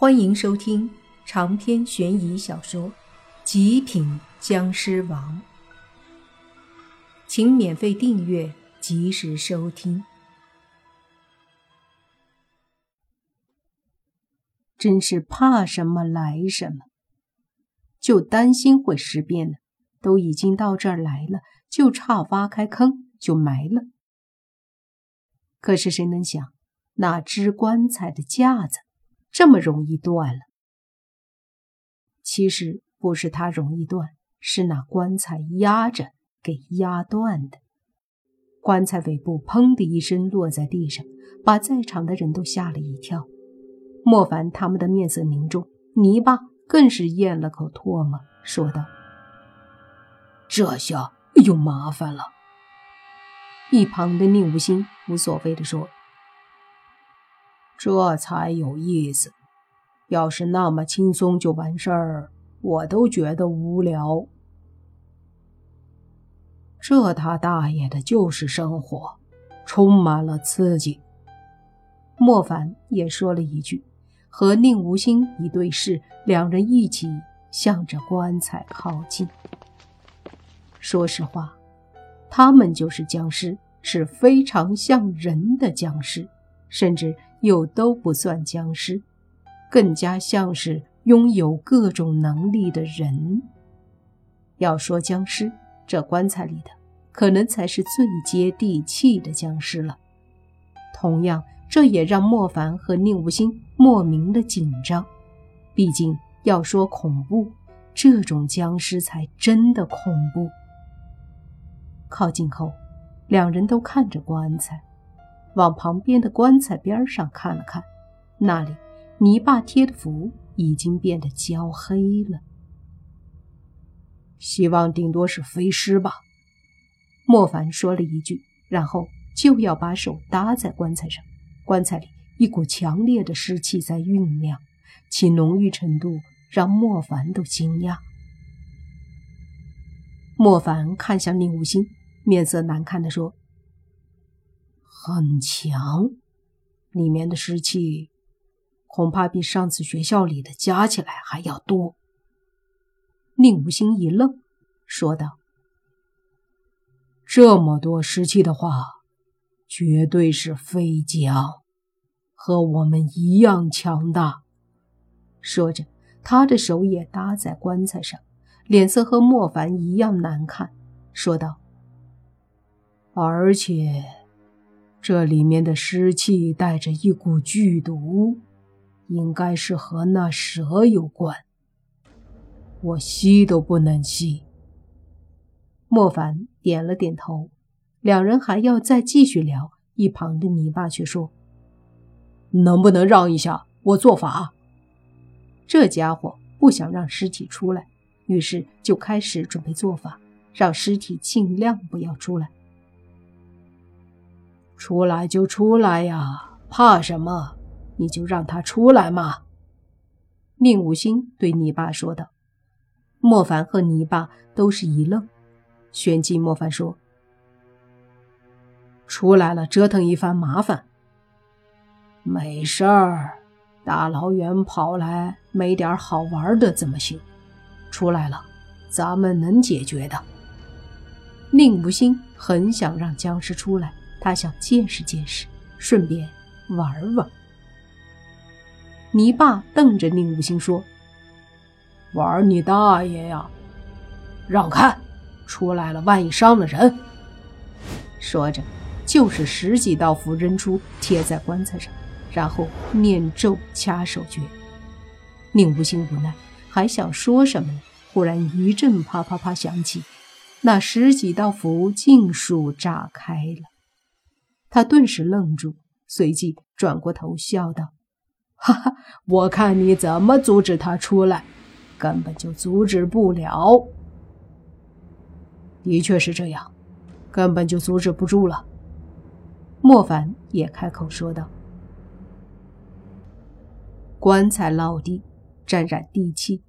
欢迎收听长篇悬疑小说《极品僵尸王》，请免费订阅，及时收听。真是怕什么来什么，就担心会尸变呢。都已经到这儿来了，就差挖开坑就埋了。可是谁能想，那支棺材的架子？这么容易断了？其实不是它容易断，是那棺材压着给压断的。棺材尾部砰的一声落在地上，把在场的人都吓了一跳。莫凡他们的面色凝重，泥巴更是咽了口唾沫，说道：“这下有麻烦了。”一旁的宁无心无所谓的说。这才有意思。要是那么轻松就完事儿，我都觉得无聊。这他大爷的就是生活，充满了刺激。莫凡也说了一句，和宁无心一对视，两人一起向着棺材靠近。说实话，他们就是僵尸，是非常像人的僵尸，甚至。又都不算僵尸，更加像是拥有各种能力的人。要说僵尸，这棺材里的可能才是最接地气的僵尸了。同样，这也让莫凡和宁无心莫名的紧张。毕竟要说恐怖，这种僵尸才真的恐怖。靠近后，两人都看着棺材。往旁边的棺材边上看了看，那里泥巴贴的符已经变得焦黑了。希望顶多是飞尸吧。莫凡说了一句，然后就要把手搭在棺材上。棺材里一股强烈的湿气在酝酿，其浓郁程度让莫凡都惊讶。莫凡看向宁无心，面色难看的说。很强，里面的湿气恐怕比上次学校里的加起来还要多。宁无心一愣，说道：“这么多湿气的话，绝对是飞将，和我们一样强大。”说着，他的手也搭在棺材上，脸色和莫凡一样难看，说道：“而且。”这里面的湿气带着一股剧毒，应该是和那蛇有关。我吸都不能吸。莫凡点了点头，两人还要再继续聊，一旁的泥巴却说：“能不能让一下，我做法？”这家伙不想让尸体出来，于是就开始准备做法，让尸体尽量不要出来。出来就出来呀，怕什么？你就让他出来嘛。”宁武星对泥巴说道。莫凡和泥巴都是一愣，旋即莫凡说：“出来了，折腾一番麻烦。没事儿，大老远跑来，没点好玩的怎么行？出来了，咱们能解决的。”宁无心很想让僵尸出来。他想见识见识，顺便玩玩。泥巴瞪着宁无心说：“玩你大爷呀！让开，出来了，万一伤了人。”说着，就是十几道符扔出，贴在棺材上，然后念咒掐手诀。宁无心无奈，还想说什么呢？忽然一阵啪啪啪响起，那十几道符尽数炸开了。他顿时愣住，随即转过头笑道：“哈哈，我看你怎么阻止他出来，根本就阻止不了。的确是这样，根本就阻止不住了。”莫凡也开口说道：“棺材落地，沾染地气，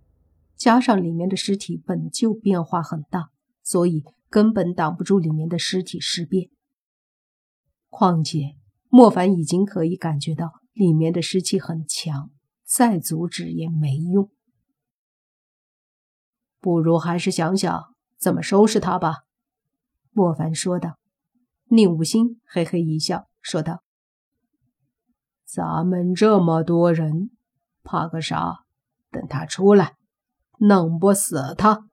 加上里面的尸体本就变化很大，所以根本挡不住里面的尸体尸变。”况且，莫凡已经可以感觉到里面的湿气很强，再阻止也没用。不如还是想想怎么收拾他吧。”莫凡说道。宁武星嘿嘿一笑，说道：“咱们这么多人，怕个啥？等他出来，弄不死他。”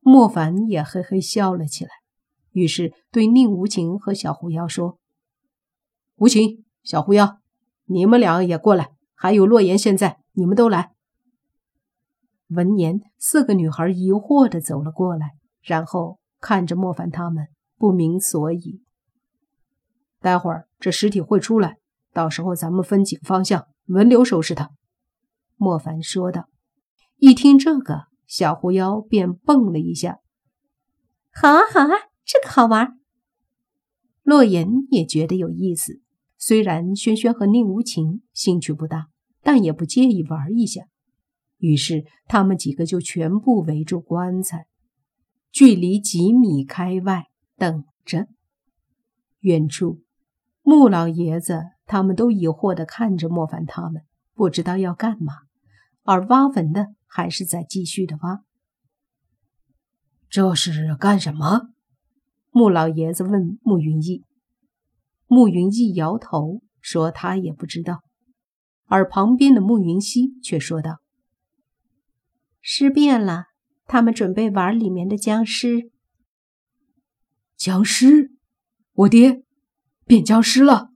莫凡也嘿嘿笑了起来，于是对宁无情和小狐妖说：“无情、小狐妖，你们俩也过来。还有洛言，现在你们都来。”闻言，四个女孩疑惑的走了过来，然后看着莫凡他们，不明所以。待会儿这尸体会出来，到时候咱们分几个方向，轮流收拾他。”莫凡说道。一听这个，小狐妖便蹦了一下。“好啊，好啊，这个好玩。”洛言也觉得有意思，虽然轩轩和宁无情兴趣不大，但也不介意玩一下。于是他们几个就全部围住棺材，距离几米开外等着。远处，穆老爷子他们都疑惑地看着莫凡他们，不知道要干嘛。而挖坟的还是在继续的挖。这是干什么？穆老爷子问穆云逸。穆云逸摇头说他也不知道。而旁边的穆云溪却说道。尸变了，他们准备玩里面的僵尸。僵尸，我爹变僵尸了。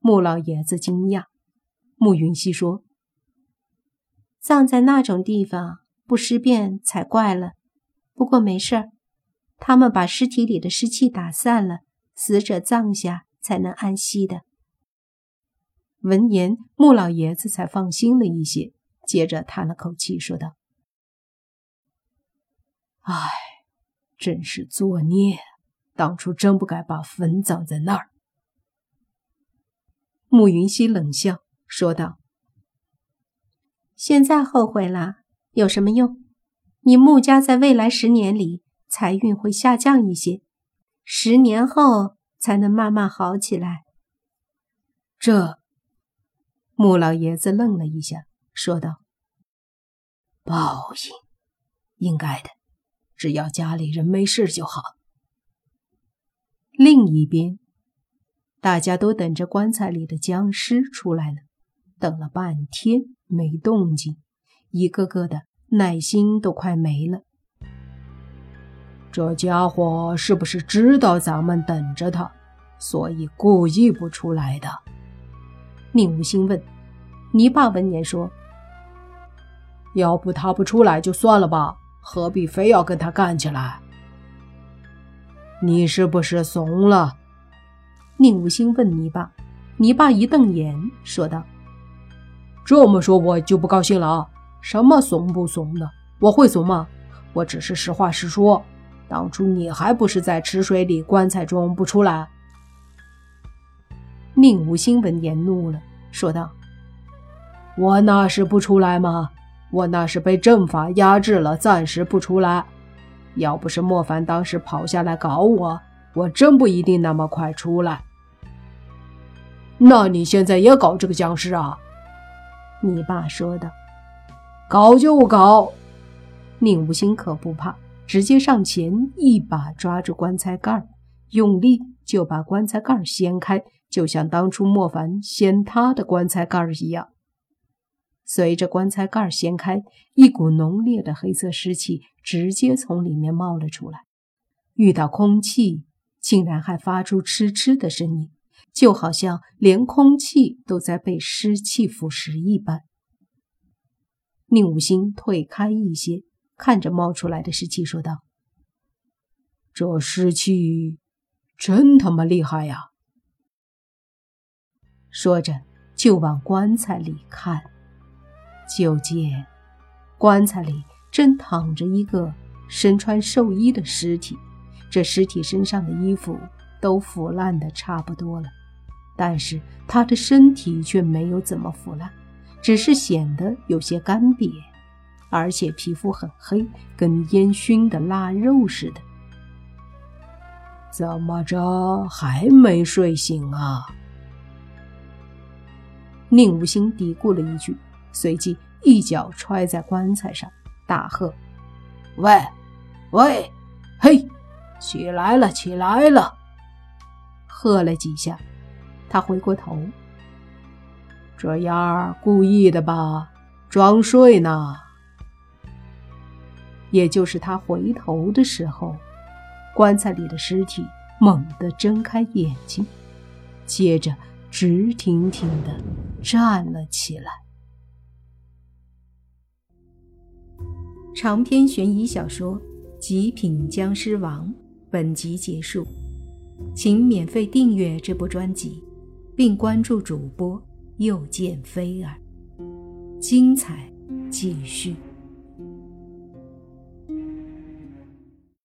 穆老爷子惊讶。穆云溪说：“葬在那种地方，不尸变才怪了。不过没事儿，他们把尸体里的尸气打散了，死者葬下才能安息的。”闻言，穆老爷子才放心了一些。接着叹了口气，说道：“唉，真是作孽！当初真不该把坟葬在那儿。”慕云溪冷笑说道：“现在后悔了有什么用？你穆家在未来十年里财运会下降一些，十年后才能慢慢好起来。”这，穆老爷子愣了一下。说道：“报应，应该的。只要家里人没事就好。”另一边，大家都等着棺材里的僵尸出来呢。等了半天没动静，一个个的耐心都快没了。这家伙是不是知道咱们等着他，所以故意不出来的？宁无心问。泥巴闻言说。要不他不出来就算了吧，何必非要跟他干起来？你是不是怂了？宁无心问泥巴。泥巴一瞪眼，说道：“这么说我就不高兴了啊！什么怂不怂的？我会怂吗？我只是实话实说。当初你还不是在池水里棺材中不出来？”宁无心闻言怒了，说道：“我那是不出来吗？”我那是被阵法压制了，暂时不出来。要不是莫凡当时跑下来搞我，我真不一定那么快出来。那你现在也搞这个僵尸啊？你爸说的，搞就搞。宁无心可不怕，直接上前一把抓住棺材盖用力就把棺材盖掀开，就像当初莫凡掀他的棺材盖一样。随着棺材盖掀开，一股浓烈的黑色尸气直接从里面冒了出来。遇到空气，竟然还发出嗤嗤的声音，就好像连空气都在被尸气腐蚀一般。宁武星退开一些，看着冒出来的尸气，说道：“这湿气真他妈厉害呀！”说着，就往棺材里看。就见棺材里正躺着一个身穿寿衣的尸体，这尸体身上的衣服都腐烂的差不多了，但是他的身体却没有怎么腐烂，只是显得有些干瘪，而且皮肤很黑，跟烟熏的腊肉似的。怎么着还没睡醒啊？宁无心嘀咕了一句，随即一脚踹在棺材上，大喝：“喂，喂，嘿，起来了，起来了！”喝了几下，他回过头：“这样儿故意的吧？装睡呢？”也就是他回头的时候，棺材里的尸体猛地睁开眼睛，接着直挺挺的站了起来。长篇悬疑小说《极品僵尸王》本集结束，请免费订阅这部专辑，并关注主播又见菲儿，精彩继续。